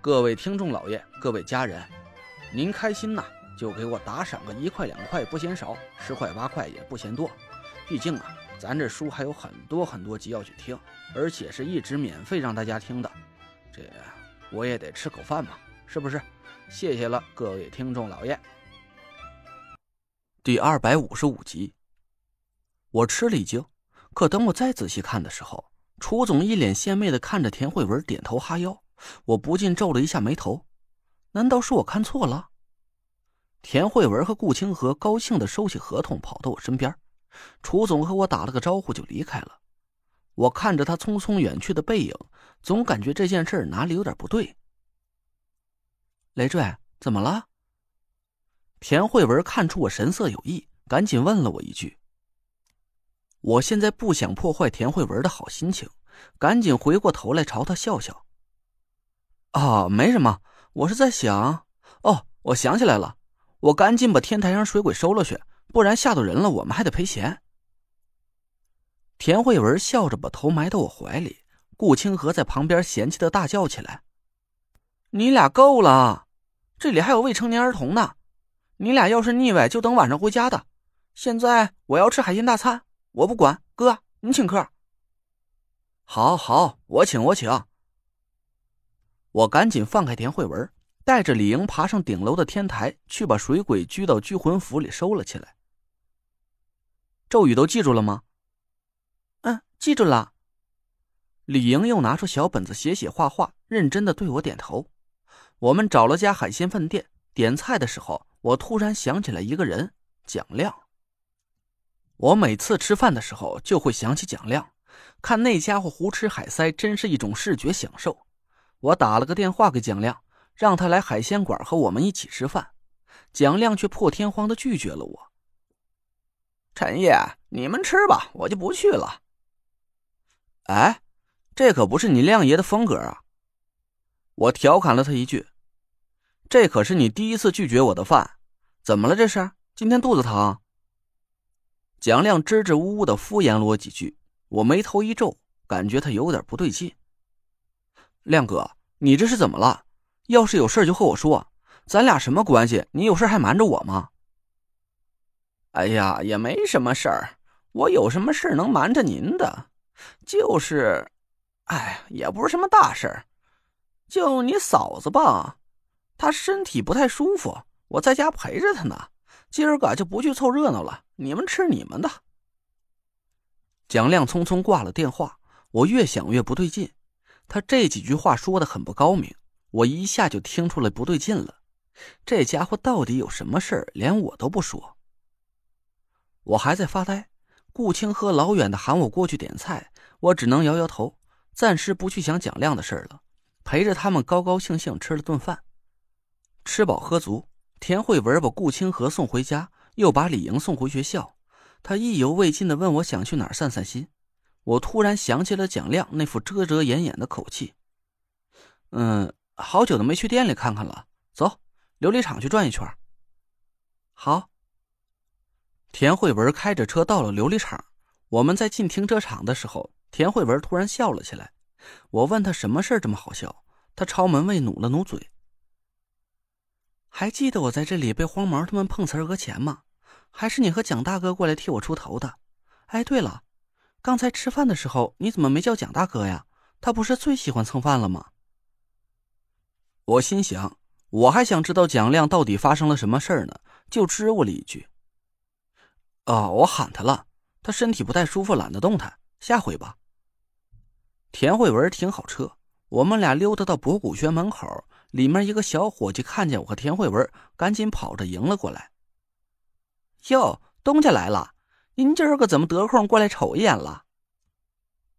各位听众老爷，各位家人，您开心呐，就给我打赏个一块两块不嫌少，十块八块也不嫌多。毕竟啊，咱这书还有很多很多集要去听，而且是一直免费让大家听的，这我也得吃口饭嘛，是不是？谢谢了，各位听众老爷。第二百五十五集，我吃了一惊，可等我再仔细看的时候，楚总一脸献媚的看着田慧文，点头哈腰。我不禁皱了一下眉头，难道是我看错了？田慧文和顾清河高兴的收起合同，跑到我身边。楚总和我打了个招呼就离开了。我看着他匆匆远去的背影，总感觉这件事哪里有点不对。雷坠，怎么了？田慧文看出我神色有异，赶紧问了我一句。我现在不想破坏田慧文的好心情，赶紧回过头来朝他笑笑。哦，没什么，我是在想，哦，我想起来了，我赶紧把天台上水鬼收了去，不然吓到人了，我们还得赔钱。田慧文笑着把头埋到我怀里，顾清河在旁边嫌弃的大叫起来：“你俩够了，这里还有未成年儿童呢，你俩要是腻歪，就等晚上回家的。现在我要吃海鲜大餐，我不管，哥，你请客。好好，我请，我请。”我赶紧放开田慧文，带着李莹爬上顶楼的天台，去把水鬼拘到拘魂府里收了起来。咒语都记住了吗？嗯，记住了。李莹又拿出小本子写写画画，认真的对我点头。我们找了家海鲜饭店点菜的时候，我突然想起来一个人——蒋亮。我每次吃饭的时候就会想起蒋亮，看那家伙胡吃海塞，真是一种视觉享受。我打了个电话给蒋亮，让他来海鲜馆和我们一起吃饭。蒋亮却破天荒的拒绝了我。陈烨，你们吃吧，我就不去了。哎，这可不是你亮爷的风格啊！我调侃了他一句：“这可是你第一次拒绝我的饭，怎么了？这是今天肚子疼？”蒋亮支支吾吾的敷衍了我几句，我眉头一皱，感觉他有点不对劲。亮哥，你这是怎么了？要是有事就和我说，咱俩什么关系？你有事还瞒着我吗？哎呀，也没什么事儿，我有什么事能瞒着您的？就是，哎，也不是什么大事儿，就你嫂子吧，她身体不太舒服，我在家陪着她呢。今儿个就不去凑热闹了，你们吃你们的。蒋亮匆匆挂了电话，我越想越不对劲。他这几句话说的很不高明，我一下就听出来不对劲了。这家伙到底有什么事儿，连我都不说。我还在发呆，顾清河老远的喊我过去点菜，我只能摇摇头，暂时不去想蒋亮的事了，陪着他们高高兴兴吃了顿饭。吃饱喝足，田慧文把顾清河送回家，又把李莹送回学校。他意犹未尽的问我想去哪儿散散心。我突然想起了蒋亮那副遮遮掩掩的口气，嗯，好久都没去店里看看了。走，琉璃厂去转一圈。好。田慧文开着车到了琉璃厂。我们在进停车场的时候，田慧文突然笑了起来。我问他什么事这么好笑，他朝门卫努了努嘴。还记得我在这里被黄毛他们碰瓷讹钱吗？还是你和蒋大哥过来替我出头的？哎，对了。刚才吃饭的时候，你怎么没叫蒋大哥呀？他不是最喜欢蹭饭了吗？我心想，我还想知道蒋亮到底发生了什么事儿呢，就支吾了一句：“哦，我喊他了，他身体不太舒服，懒得动弹，下回吧。”田慧文停好车，我们俩溜达到博古轩门口，里面一个小伙计看见我和田慧文，赶紧跑着迎了过来：“哟，东家来了。”您今儿个怎么得空过来瞅一眼了？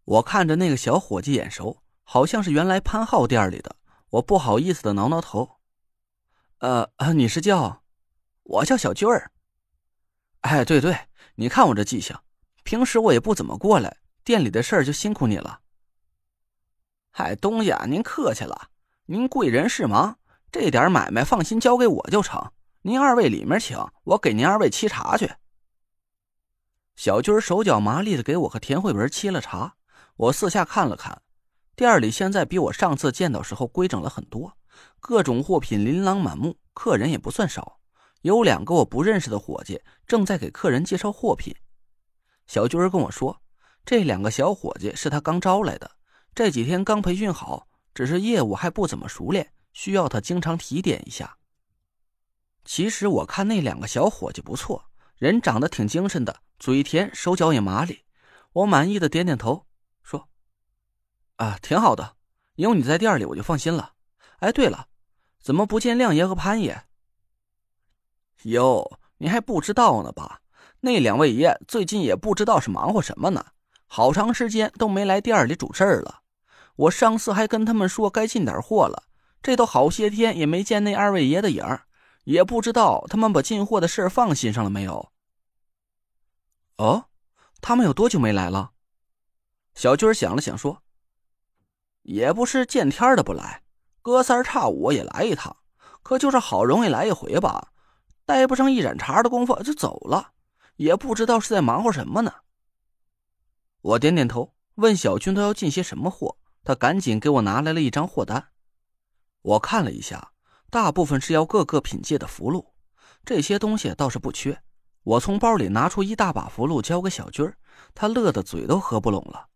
我看着那个小伙计眼熟，好像是原来潘浩店里的。我不好意思的挠挠头。呃，你是叫？我叫小军儿。哎，对对，你看我这记性，平时我也不怎么过来，店里的事儿就辛苦你了。嗨，东家，您客气了，您贵人事忙，这点买卖放心交给我就成。您二位里面请，我给您二位沏茶去。小军手脚麻利的给我和田慧文沏了茶，我四下看了看，店里现在比我上次见到时候规整了很多，各种货品琳琅满目，客人也不算少。有两个我不认识的伙计正在给客人介绍货品。小军跟我说，这两个小伙计是他刚招来的，这几天刚培训好，只是业务还不怎么熟练，需要他经常提点一下。其实我看那两个小伙计不错，人长得挺精神的，嘴甜，手脚也麻利。我满意的点点头，说：“啊，挺好的，有你在店里我就放心了。哎，对了，怎么不见亮爷和潘爷？”哟，你还不知道呢吧？那两位爷最近也不知道是忙活什么呢，好长时间都没来店里主事儿了。我上次还跟他们说该进点货了，这都好些天也没见那二位爷的影儿，也不知道他们把进货的事放心上了没有。哦，他们有多久没来了？小军想了想说：“也不是见天的不来，隔三差五也来一趟，可就是好容易来一回吧。”待不上一盏茶的功夫就走了，也不知道是在忙活什么呢。我点点头，问小军都要进些什么货，他赶紧给我拿来了一张货单。我看了一下，大部分是要各个品阶的符箓，这些东西倒是不缺。我从包里拿出一大把符箓交给小军儿他乐得嘴都合不拢了。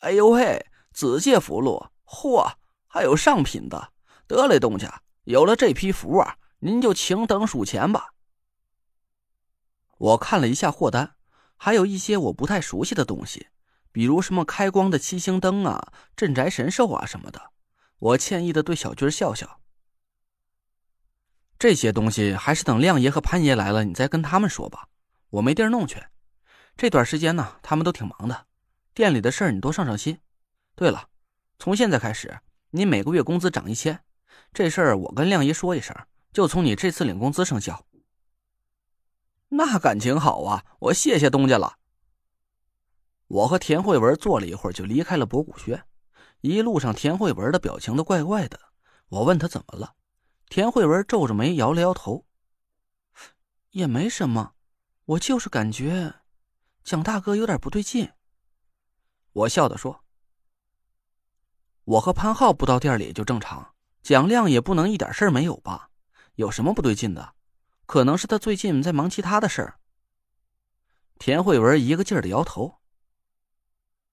哎呦喂，紫界符箓，嚯，还有上品的！得嘞，东家，有了这批符啊！您就请等数钱吧。我看了一下货单，还有一些我不太熟悉的东西，比如什么开光的七星灯啊、镇宅神兽啊什么的。我歉意的对小军笑笑。这些东西还是等亮爷和潘爷来了，你再跟他们说吧。我没地儿弄去。这段时间呢，他们都挺忙的，店里的事儿你多上上心。对了，从现在开始，你每个月工资涨一千。这事儿我跟亮爷说一声。就从你这次领工资生效。那感情好啊！我谢谢东家了。我和田慧文坐了一会儿，就离开了博古轩。一路上，田慧文的表情都怪怪的。我问他怎么了，田慧文皱着眉，摇了摇头，也没什么，我就是感觉蒋大哥有点不对劲。我笑着说：“我和潘浩不到店里就正常，蒋亮也不能一点事儿没有吧？”有什么不对劲的？可能是他最近在忙其他的事儿。田慧文一个劲儿的摇头。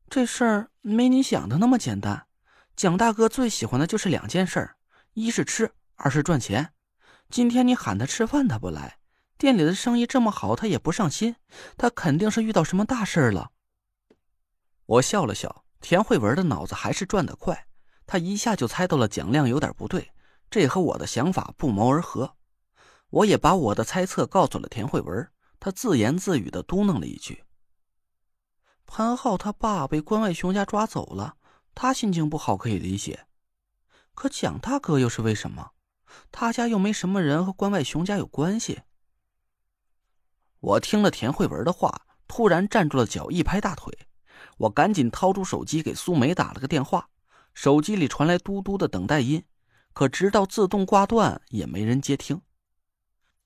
这事儿没你想的那么简单。蒋大哥最喜欢的就是两件事：一是吃，二是赚钱。今天你喊他吃饭，他不来；店里的生意这么好，他也不上心。他肯定是遇到什么大事了。我笑了笑。田慧文的脑子还是转得快，他一下就猜到了蒋亮有点不对。这和我的想法不谋而合，我也把我的猜测告诉了田慧文。他自言自语的嘟囔了一句：“潘浩他爸被关外熊家抓走了，他心情不好可以理解。可蒋大哥又是为什么？他家又没什么人和关外熊家有关系。”我听了田慧文的话，突然站住了脚，一拍大腿。我赶紧掏出手机给苏梅打了个电话，手机里传来嘟嘟的等待音。可直到自动挂断，也没人接听。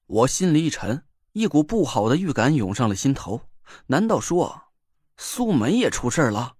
我心里一沉，一股不好的预感涌上了心头。难道说，苏梅也出事了？